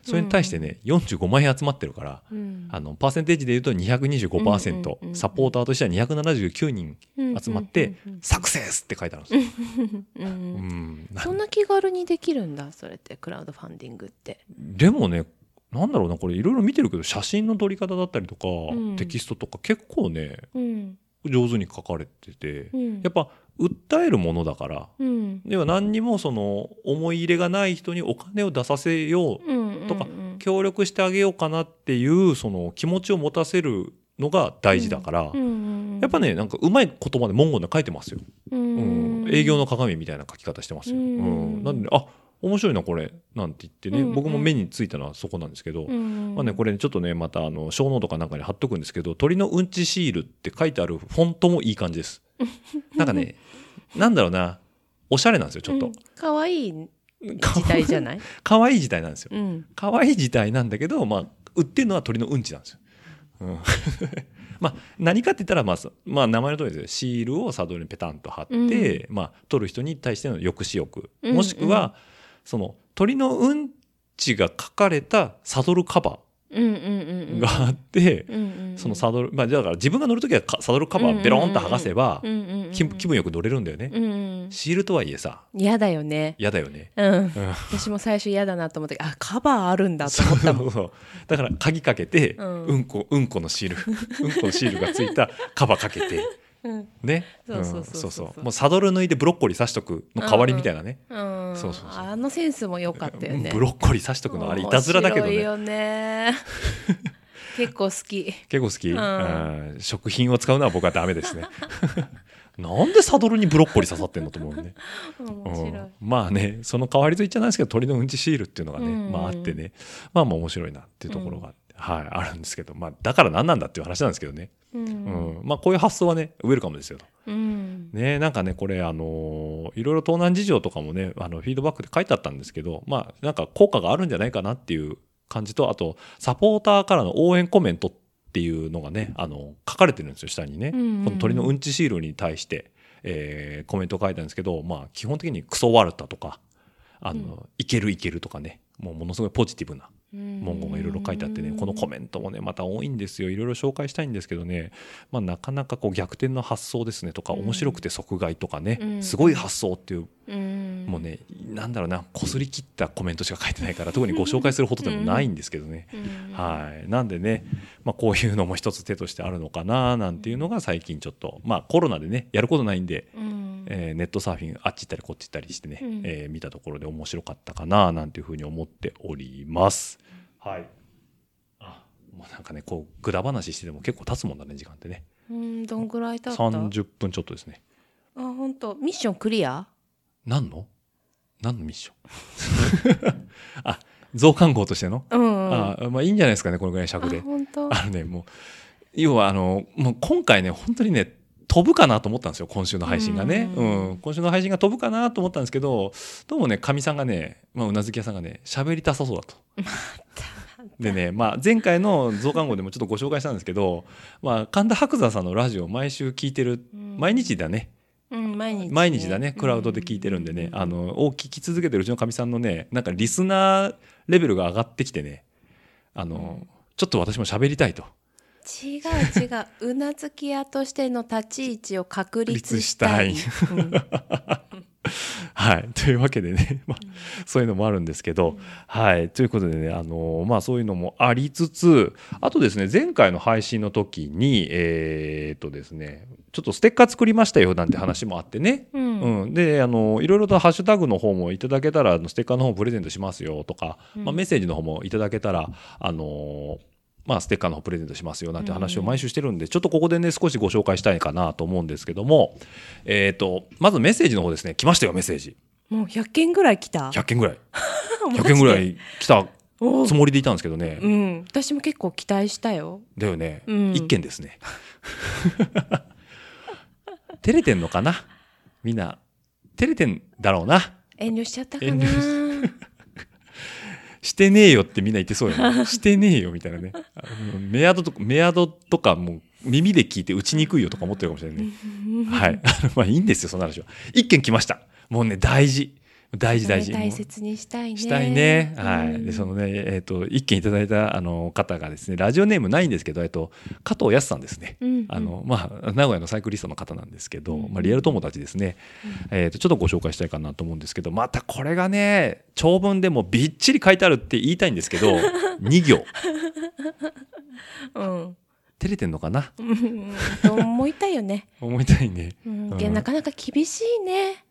それに対してね、45万円集まってるからうん。あのパーセンテージで言うと225%、うんうんうんサポーターとしては279人集まって、うんうんうんサクセスって書いてあるんです。よ。うんうんそんな気軽にできるんだそれってクラウドファンディングって。でもねなんだろうなこれいろいろ見てるけど写真の撮り方だったりとか、ん。テキストとか結構ねうん。上手に書かれてて、うん。やっぱ訴えるものだからうん。では何にもその思い入れがない人にお金を出させよううんとかうん協力してあげようかなっていうその気持ちを持たせるのが大事だから、やっぱねなんかうまい言葉で文言で書いてますよ、ううん。ん営業の鏡みたいな書き方してますよ、ううん。んなんでねあ面白いなこれなんて言ってね、うんうん。僕も目についたのはそこなんですけど、うんまあね、これちょっとねまたあの show note かなんかに貼っとくんですけど鳥のうんちシールって書いてあるフォントもいい感じです。なんかねなんだろうな。おしゃれなんですよちょっと。うん、可愛いか時代じゃない？かわいい時代なんですよ。うん。可愛い時代なんだけど、まあ、売ってるのは鳥のうんちなんですよ。うん。まあ、何かって言ったら、まあそまあ、名前の通りですよ。シールをサドルにペタンと貼って、まあ、取る人に対しての抑止力。うん。もしくは、その鳥のうんちが書かれたサドルカバーがあって、そのサドル、まあ、だから自分が乗るときはかサドルカバーベロンと剥がせば、気気分よく乗れるんだよね。うんうんシールとはいえさ。嫌だよね。嫌だよね。うん。うん。私も最初嫌だなと思ったけどあカバーあるんだと思ったもん。そう。そうだから鍵かけて、ううんん、こうんこのシールうんこのシールがついたカバーかけて。うんね。そうそうもうサドル抜いてブロッコリー刺しとくの代わりみたいなね、うん。そうそうそう。あのセンスも良かったよね。ブロッコリー刺しとくのあれいたずらだけどね。面白いよね結構好き。結構好き、ん。うん。食品を使うのは僕はダメですね。なんでサドルにブロッコリー刺さってんのと思うね。うん。まあねその代わりと言っちゃないですけど鳥のうんちシールっていうのがね、うん。まああってね。まあまあ面白いなっていうところがあって、はいあるんですけどまあだから何なんだっていう話なんですけどね、うん。うん。まあこういう発想はねウェルカムですよと。うん。ねなんかねこれあのーいろいろ盗難事情とかもねあのフィードバックで書いてあったんですけどまあなんか効果があるんじゃないかなっていう感じとあとサポーターからの応援コメントっていうのがねあの書かれてるんですよ下にね、うんうんうん。この鳥のうんちシールに対して、えーコメントを書いたんですけどまあ基本的にクソワルタとかあの、いけるいけるとかねもうものすごいポジティブな文言がいろいろ書いてあってねこのコメントもねまた多いんですよ。いろいろ紹介したいんですけどね、まあ、なかなかこう逆転の発想ですねとかうん面白くて即買いとかね、うん。すごい発想っていううんもうねなんだろうなこすり切ったコメントしか書いてないから特にご紹介するほどでもないんですけどね。うんはい、なんでね、まあ、こういうのも一つ手としてあるのかななんていうのが最近ちょっと、まあ、コロナでねやることないんで、うん。えーネットサーフィンあっち行ったりこっち行ったりしてね、うん。えー見たところで面白かったかななんていうふうに思っております。はい。あもうなんかねこうぐだ話してても結構経つもんだね時間ってね。うんどんぐらい経った？30分ちょっとですね。あ本当？ミッションクリア？何の？何のミッション？あ増刊号としての、うんうん。あまあいいんじゃないですかねこのぐらいの尺で。あのねもう要はあのもう今回ね本当にね飛ぶかなと思ったんですよ今週の配信がね、ううん。ん今週の配信が飛ぶかなと思ったんですけどどうもねかみさんがね、まあ、うなずき屋さんがね喋りたさそうだと。でね、まあ、前回の増刊号でもちょっとご紹介したんですけど、まあ、神田伯山さんのラジオを毎週聞いてる、うん。毎日だねうん、毎日、毎日だね。クラウドで聞いてるんでね、あのを聞き続けてるうちのかみさんのね。なんかリスナーレベルが上がってきてね。あの、ちょっと私も喋りたいと。違う違う。うなずき屋としての立ち位置を確立したい はい。というわけでね、まあ、そういうのもあるんですけど、はい。ということでね、あのまあ、そういうのもありつつ、あとですね、前回の配信の時に、えーっとですね、ちょっとステッカー作りましたよなんて話もあってね、うん。うん、であのいろいろとハッシュタグの方もいただけたらあのステッカーの方プレゼントしますよとか、うん。まあ、メッセージの方もいただけたらあのまあ、ステッカーの方プレゼントしますよなんて話を毎週してるんで、ちょっとここでね少しご紹介したいかなと思うんですけども、えー、とまずメッセージの方ですね。来ましたよメッセージ。もう100件ぐらい来た。100件ぐらい。マジで？100件ぐらい来たつもりでいたんですけどね、うん。私も結構期待したよ。だよね、うん。1件ですね。照れてんのかな？みんな。照れてんだろうな。遠慮しちゃったか遠な慮してねえよってみんな言ってそうよね。してねえよみたいなね。メアドとか、メアドとかもう耳で聞いて打ちにくいよとか思ってるかもしれないね。はい。まあいいんですよ、その話は。一件来ました。もうね、大事。大事大事。大切にしたいねしたいね。はい。うんで、そのね、えっ、と、一件いただいたあの方がですね、ラジオネームないんですけど、えっと、加藤康さんですね。うんあの、まあ、名古屋のサイクリストの方なんですけど、うんまあ、リアル友達ですね。えっ、と、ちょっとご紹介したいかなと思うんですけど、またこれがね、長文でもびっちり書いてあるって言いたいんですけど、2行。うん照れてんのかな？うんと思いたいよね、思いたいね。うんうん。なかなか厳しいね。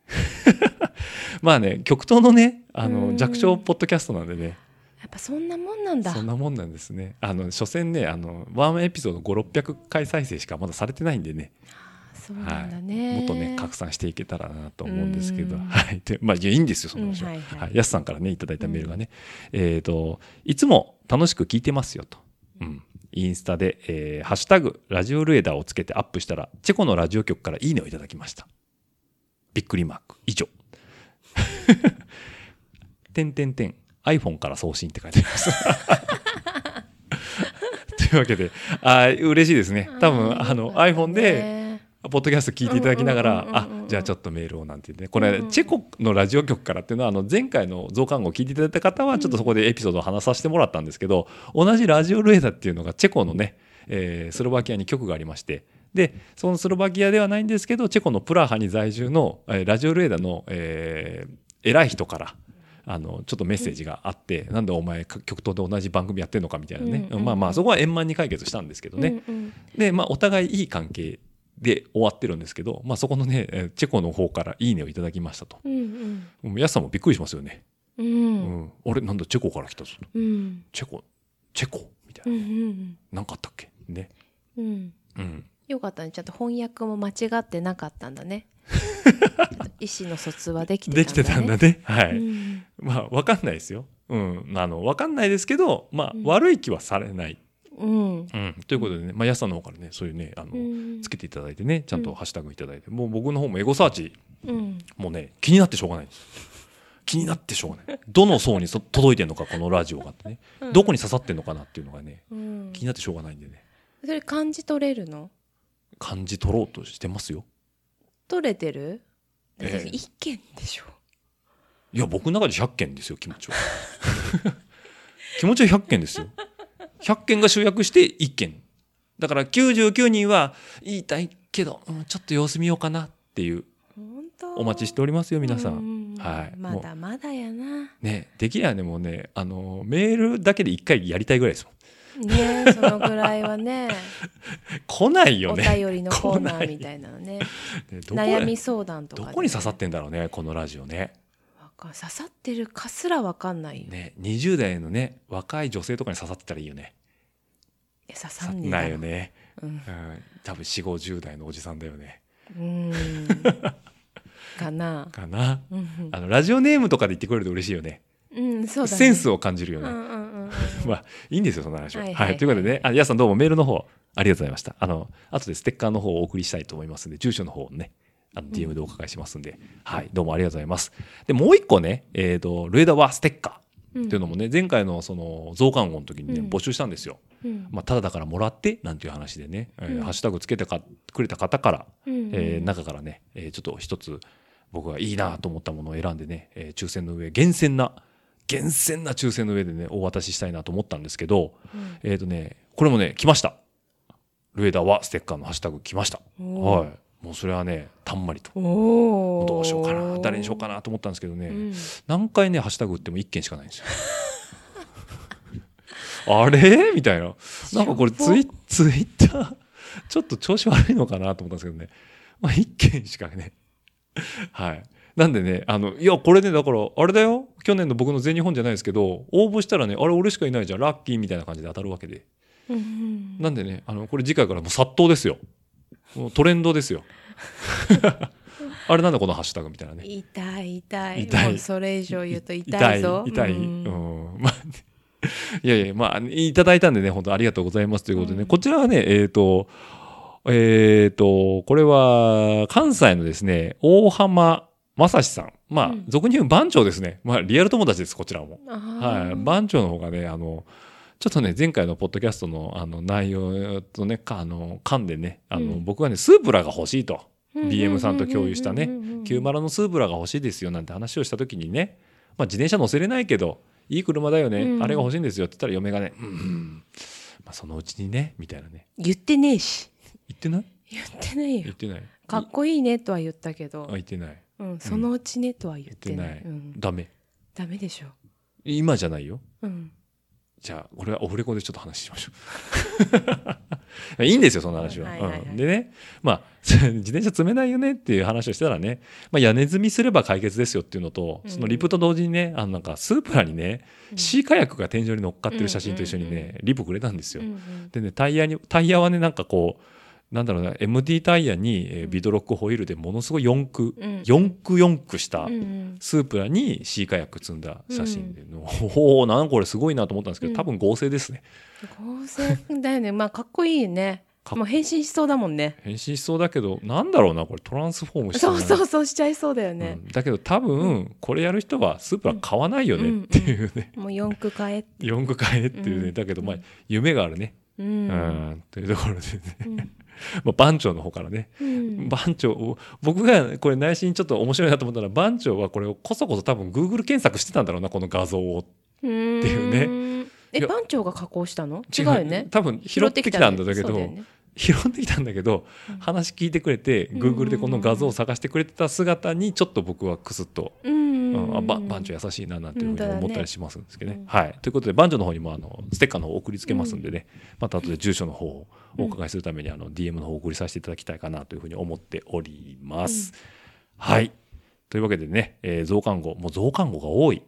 まあね、極東のね、あの、うん。弱小ポッドキャストなんでね、やっぱそんなもんなんだ。そんなもんなんですね。あの、所詮ね、あの、ワンエピソード5、600回再生しかまだされてないんでね、そうなんだね、もっとね、拡散していけたらなと思うんですけど、うん。はい。で、まあ、いやいいんですよ、その話は。うんはいはい。はい。やすさんからね、いただいたメールがね、えっ、と、いつも楽しく聞いてますよと。うん。インスタで、えーハッシュタグ、ラジオルエダーをつけてアップしたら、チェコのラジオ局からいいねをいただきました。びっくりマーク。以上。てんてんてん。iPhone から送信って書いてあります。というわけで、あー嬉しいですね。多分、あの、iPhone で、ねポッドキャスト聞いていただきながらうんうんうんうんうんあじゃあちょっとメールをなんて言ってね。これ、うんうんチェコのラジオ局からっていうのはあの前回の増刊号を聞いていただいた方はちょっとそこでエピソードを話させてもらったんですけど同じラジオルエダっていうのがチェコのね、えースロバキアに局がありましてでそのスロバキアではないんですけどチェコのプラハに在住の、えーラジオルエダの、えー偉い人からあのちょっとメッセージがあって、なんでお前極東で同じ番組やってんのかみたいなね、うんうん。まあまあそこは円満に解決したんですけどね、うんうん。で、まあ、お互いいい関係で終わってるんですけど、まあ、そこのね、えーチェコの方からいいねをいただきましたと。うんもうやすさんもびっくりしますよね。うんううんん。あれ、なんだ、チェコから来たぞと。うんチェコ、チェコ？みたいうんな。うんなんかあったっけ？ね。うんうん。よかったねちゃんと翻訳も間違ってなかったんだね 意思の疎通はできてたんだねできてたんだね。はい。うんまあ、わかんないですよ。うん。あの、わかんないですけど、まあ、うん悪い気はされない。うんうん。ということでね、まあ、やすさんの方からね、そういうね、あの、うんつけていただいてね、ちゃんうんとハッシュタグいただいて、もう僕の方もエゴサーチうんもうね、気になってしょうがないんです。気になってしょうがない。どの層にそ届いてんのか、このラジオがってね。どこに刺さってんのかなっていうのがね、うん気になってしょうがないんでね、それ感じ取れるの？感じ取ろうとしてますよ。取れてる？ええ一件でしょいや、僕の中で100件ですよ、気持ちは。気持ちは100件ですよ。100件が集約して1件。だから99人は言いたいけど、うんちょっと様子見ようかなっていう、お待ちしておりますよ、皆さ。うん。んはい。まだまだやな。ね、できればね、もうね、あの、メールだけで1回やりたいぐらいですもん。ねそのぐらいはね。来ないよおね。便りのコーナーみたいなのね。ね悩み相談とかでどこに刺さってんだろうねこのラジオね。わかん刺さってるかすらわかんないよ、ね20代のね若い女性とかに刺さってたらいいよね。刺さんないよね、うん。うん、多分4 5 0代のおじさんだよね。うん。かな。かな。うん。あのラジオネームとかで言ってくれると嬉しいよね。うんそうだね。センスを感じるよね、うんうんうんうん。まあ、いいんですよ、その話は。は、はいい。はい。ということでね、あ、やすさんどうもメールの方、ありがとうございました。あの、後でステッカーの方をお送りしたいと思いますんで、住所の方をね、あの、DM でお伺いしますんで、はい、どうもありがとうございます。で、もう一個ね、えっ、と、ルエダはステッカーっていうのもね、前回のその、増刊号の時にね、うん募集したんですよ。うんまあ、ただだからもらって、なんていう話でね、えハッシュタグつけてかくれた方から、うんえー中からね、えーちょっと一つ僕がいいなと思ったものを選んでね、えー抽選の上、厳選な、厳選な抽選の上でね、お渡ししたいなと思ったんですけど、うんえっ、とね、これもね、来ました。ルエダはステッカーのハッシュタグ来ました。はい。もうそれはね、たんまりと。どうしようかな、誰にしようかなと思ったんですけどね、うん何回ね、ハッシュタグ打っても1件しかないんですよ。あれ？みたいな。なんかこれツイツイッター、ちょっと調子悪いのかなと思ったんですけどね。まあ1件しかね。はい。なんでね、あの、いや、これね、だから、あれだよ。去年の僕の全日本じゃないですけど、応募したらね、あれ俺しかいないじゃん、ラッキーみたいな感じで当たるわけで。うんうんなんでね、あの、これ次回からもう殺到ですよ。もうトレンドですよ。あれなんだこのハッシュタグみたいなね。痛い痛い痛いそれ以上言うと痛いぞ痛い。ううんん。まあ、いやいや、まあ、いただいたんでね、本当ありがとうございますということでね、うんこちらはね、えっ、と、えっ、と、これは、関西のですね、大浜正史さん。まあ、うん俗に言う番長ですね。まあ、リアル友達です、こちらも。あはい。ー番長の方がね、あの、ちょっとね、前回のポッドキャストのあの内容とね、かあの、噛んでね、あの、うん。僕はね、スープラが欲しいと。うん BM さんと共有したね。うんうんうんうん、90のスープラが欲しいですよなんて話をした時にね、まあ、自転車乗せれないけどいい車だよね、うん。あれが欲しいんですよって言ったら嫁がね、うんうん。まあ、そのうちにねみたいなね。言ってねえし。言ってない？言ってないよ。言ってない。かっこいいねとは言ったけど。あ言ってない。うんそのうちねとは言っててない、うん。ダメ。ダメでしょ。今じゃないよ。うんじゃあこれはオフレコでちょっと話しましょう。いいんですよその話は,、はいはいはい。うんでねまあ 自転車積めないよねっていう話をしたらね、まあ、屋根積みすれば解決ですよっていうのと、うんそのリプと同時にねあのなんかスープラにね、うん。シーカヤックが天井に乗っかってる写真と一緒にね、リプくれたんですよ、でねタイヤにタイヤはねなんかこうなんだろうな MD タイヤに、ビドロックホイールでものすごい四駆、うん。四駆四駆したうんうん。スープラにシーカヤック積んだ写真で、おおなんかこれすごいなと思ったんですけど、うん。多分合成ですね。合成だよね。まあかっこいいよね。もう変身しそうだもんね。変身しそうだけどなんだろうなこれトランスフォームしてそうそうそうしちゃいそうだよね。うん。だけど多分これやる人はスープラ買わないよねっていうね、もう四駆買え四駆買えっていうね、うん。だけどまあ夢があるね、ううんん。というところでね、うん まあ、番長の方からね。うん。番長僕がこれ内心ちょっと面白いなと思ったら番長はこれをこそこそ多分 Google 検索してたんだろうなこの画像を。っていうね。え番長が加工したの？違う。よね。多分拾ってきたんだけど拾ってきたんだけど、うん。話聞いてくれて、うん Google でこの画像を探してくれてた姿にちょっと僕はクスッと、うんうん。あば番長優しいななんていうふうに思ったりしますんですけどね。うん。はい、ということで番長の方にもあのステッカーの方を送りつけますんでね、また後で住所の方をお伺いするためにあの DM の方をお送りさせていただきたいかなというふうに思っております。はい。というわけでね、えー増刊号。もう増刊号が多い。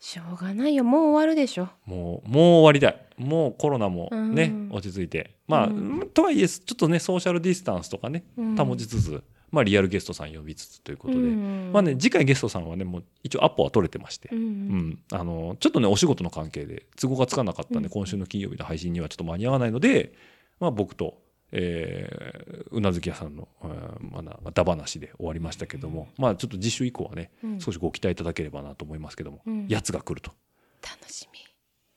しょうがないよ。もう終わるでしょ。もうもう終わりたい。もうコロナもね、うん。落ち着いて。まあ、うん。とはいえちょっとねソーシャルディスタンスとかねうん。保ちつつ、まあ、リアルゲストさん呼びつつということで、うんまあね次回ゲストさんはねもう一応アポは取れてまして、ううん。ん。あのちょっとねお仕事の関係で都合がつかなかったんで、うん。今週の金曜日の配信にはちょっと間に合わないので、まあ、僕と、えーうなずき屋さんの、えーまだダ話で終わりましたけども、まあちょっと次週以降はねうん。少しご期待いただければなと思いますけども、うん。やつが来ると。楽し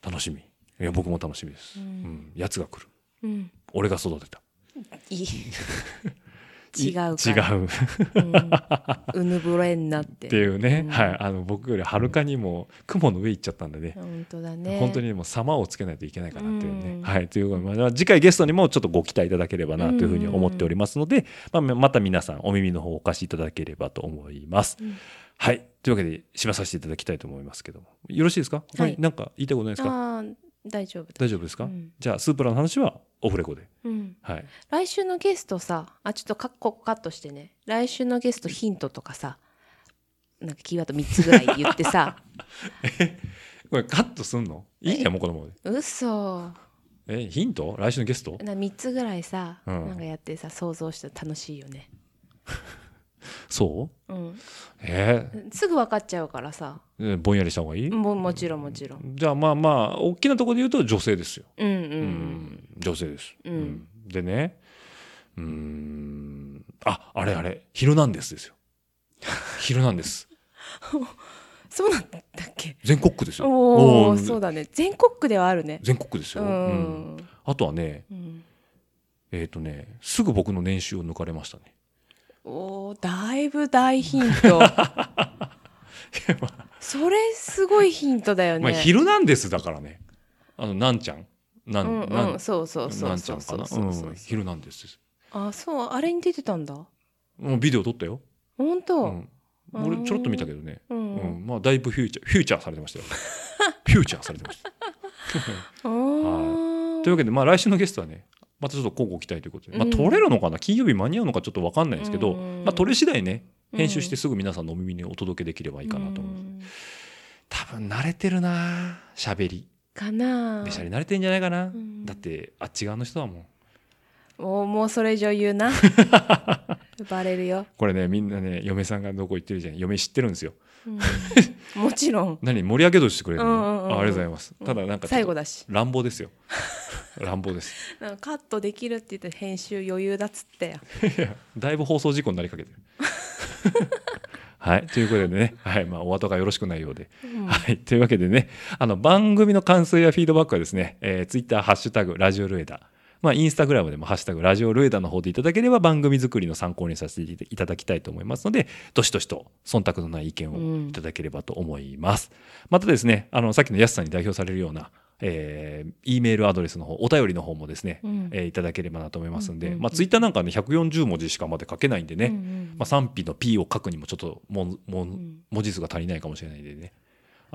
楽しみ。いや僕も楽しみです、ううん。んやつが来る。みうん。俺が育てた。いい 違う違う。うん。うぬぼれんなって。っていうね、うん。はい、あの僕よりはるかにも雲の上行っちゃったんで。ね、本当だね。本当にもう様をつけないといけないかなっていうね。うん。はい、ということで、まあ、次回ゲストにもちょっとご期待いただければなというふうに思っておりますので、まあ、また皆さんお耳の方お貸しいただければと思います。うん。はい、というわけで締めさせていただきたいと思いますけども。よろしいですか、他に何か言いたいことないですか？大丈夫だ。大丈夫ですか、うん。じゃあスープラの話はオフレコで。うん。はい、来週のゲストさあちょっとカッコカットしてね。来週のゲストヒントとかさなんかキーワード3つぐらい言ってさ。これカットすんの？いいじゃんもうこのままで。嘘。えヒント？来週のゲスト？な3つぐらいさ、うん。なんかやってさ想像して楽しいよね そう？うん、え？すぐ分かっちゃうからさ。ぼんやりした方がいい、ももちろんもちろん。じゃあまあまあ大きなところで言うと女性ですよ、うんうん。うん。女性です、うん。でねうーん。ああれあれ「ヒル ナンデス」ですよ「ヒルナンデス。そうなんだっけ」全国区ですよ。おおーそうだね。全国区ではあるね。全国区ですよ、ううん。ん、あとはねうん、えっ、とねすぐ僕の年収を抜かれましたねおおだいぶ大ヒント。それすごいヒントだよね、まあ「ヒルナンデス」だからね。あのなんちゃん？なん、うんうんそうそうそうなんちゃんかな？ヒルナンデスです。あそうあれに出てたんだ。もうビデオ撮ったよ、本当、うん、俺ちょろっと見たけどね。ううん。んまあだいぶフューチャーフューチャーされてましたよ。フューチャーされてました。あー。というわけでまあ来週のゲストはねまたちょっと交互期待ということで、まあ、うん撮れるのかな金曜日間に合うのかちょっと分かんないんですけど、うん。まあ、撮れ次第ねうん。編集してすぐ皆さんのお耳にお届けできればいいかなと思います、うん。多分慣れてるな喋り。かな。べしゃり慣れてんじゃないかな、ん。だってあっち側の人だもん。もうもうそれ以上言うな バレるよ、これねみんなね嫁さんがどこ行ってるじゃん。嫁知ってるんですよ。うん。もちろん。何盛り上げとしてくれるの、うんうんうんあありがとうございます。ただなんか最後だし。乱暴ですよ。乱暴です。なんかカットできるって言って編集余裕だっつって。よいやだいぶ放送事故になりかけてる。はい。ということでね、はい。まあ、お後がよろしくないようで。はい。というわけでね、あの、番組の感想やフィードバックはですね、えー、ツイッター、ハッシュタグ、ラジオルエダ。まあ、インスタグラムでも、ハッシュタグ、ラジオルエダの方でいただければ、番組作りの参考にさせていただきたいと思いますので、どしどしと、忖度のない意見をいただければと思います。またですね、あの、さっきのヤスさんに代表されるような、えー、E メールアドレスの方、お便りの方もですね、うん。えーいただければなと思いますんで、うんうんうん。まあ、ツイッターなんかね、140文字しかまで書けないんでね、うんうんまあ、賛否の P を書くにもちょっとももん文字数が足りないかもしれないんでね。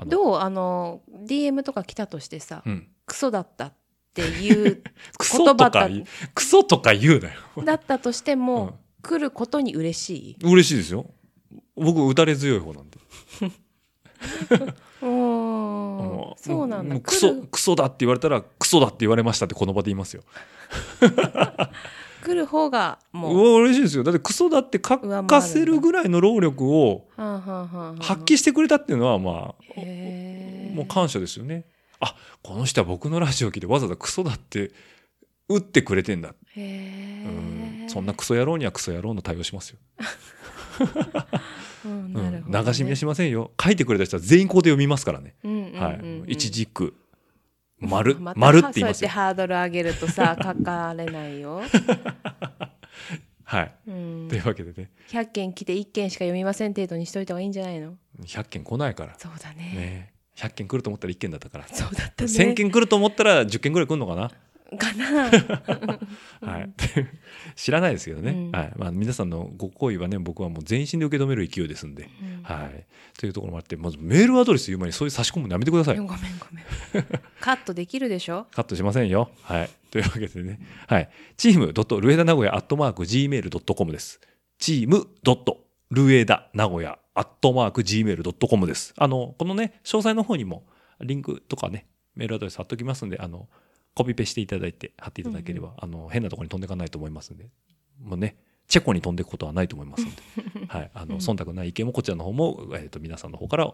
どう？あの DM とか来たとしてさ、うん、クソだったっていうクソとか言葉だクソとか言うなよ。だったとしても、うん来ることに嬉しい？嬉しいですよ。僕打たれ強い方なんで。そうなんだもクソクソだって言われたらクソだって言われましたってこの場で言いますよ。来る方がうもうわ嬉しいですよ。だってクソだって書かせるぐらいの労力を発揮してくれたっていうのはまあもう感謝ですよね。あこの人は僕のラジオ聞いてわざわざクソだって打ってくれてんだ。へうんーそんなクソ野郎にはクソ野郎の対応しますよ。うん流し見はしませんよ。書いてくれた人は全員ここで読みますからね。はい。一軸、丸、また丸って言いますよ。ハードル上げるとさ書かれないよ、はい。うんというわけでね、100件来て1件しか読みません程度にしといた方がいいんじゃないの？100件来ないから。そうだねね。100件来ると思ったら1件だったから。そうだったね1000件来ると思ったら10件ぐらい来るのかな。かな はい。知らないですけどね。うんはい。まあ皆さんのご好意はね、僕はもう全身で受け止める勢いですんで。うんはい。というところもあって、まずメールアドレス言う前にそういう差し込むのやめてくださいご。めんごめん カットできるでしょ？カットしませんよ。はい。というわけでね。はい。チームルエダ名古屋アットマーク Gmail.com です。チームルエダ名古屋アットマーク Gmail.com です。あの、このね、詳細の方にもリンクとかね、メールアドレス貼っときますんで、あの、コピペしていただいて貼っていただければ、あの、変なところに飛んでいかないと思いますんで、もうね、チェコに飛んでいくことはないと思いますので、はい。あの、忖度ない意見もこちらの方も、えっ、と、皆さんの方から、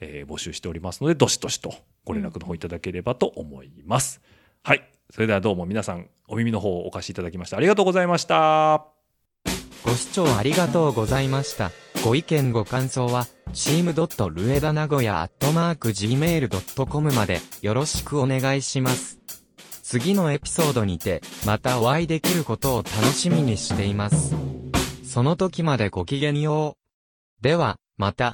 えー募集しておりますので、どしどしとご連絡の方いただければと思います。はい。それではどうも皆さん、お耳の方をお貸しいただきましてありがとうございました。ご視聴ありがとうございました。ご意見ご感想は、チームドットルエダ名古屋アットマーク Gmail.com までよろしくお願いします。次のエピソードにて、またお会いできることを楽しみにしています。その時までごきげんよう。では、また。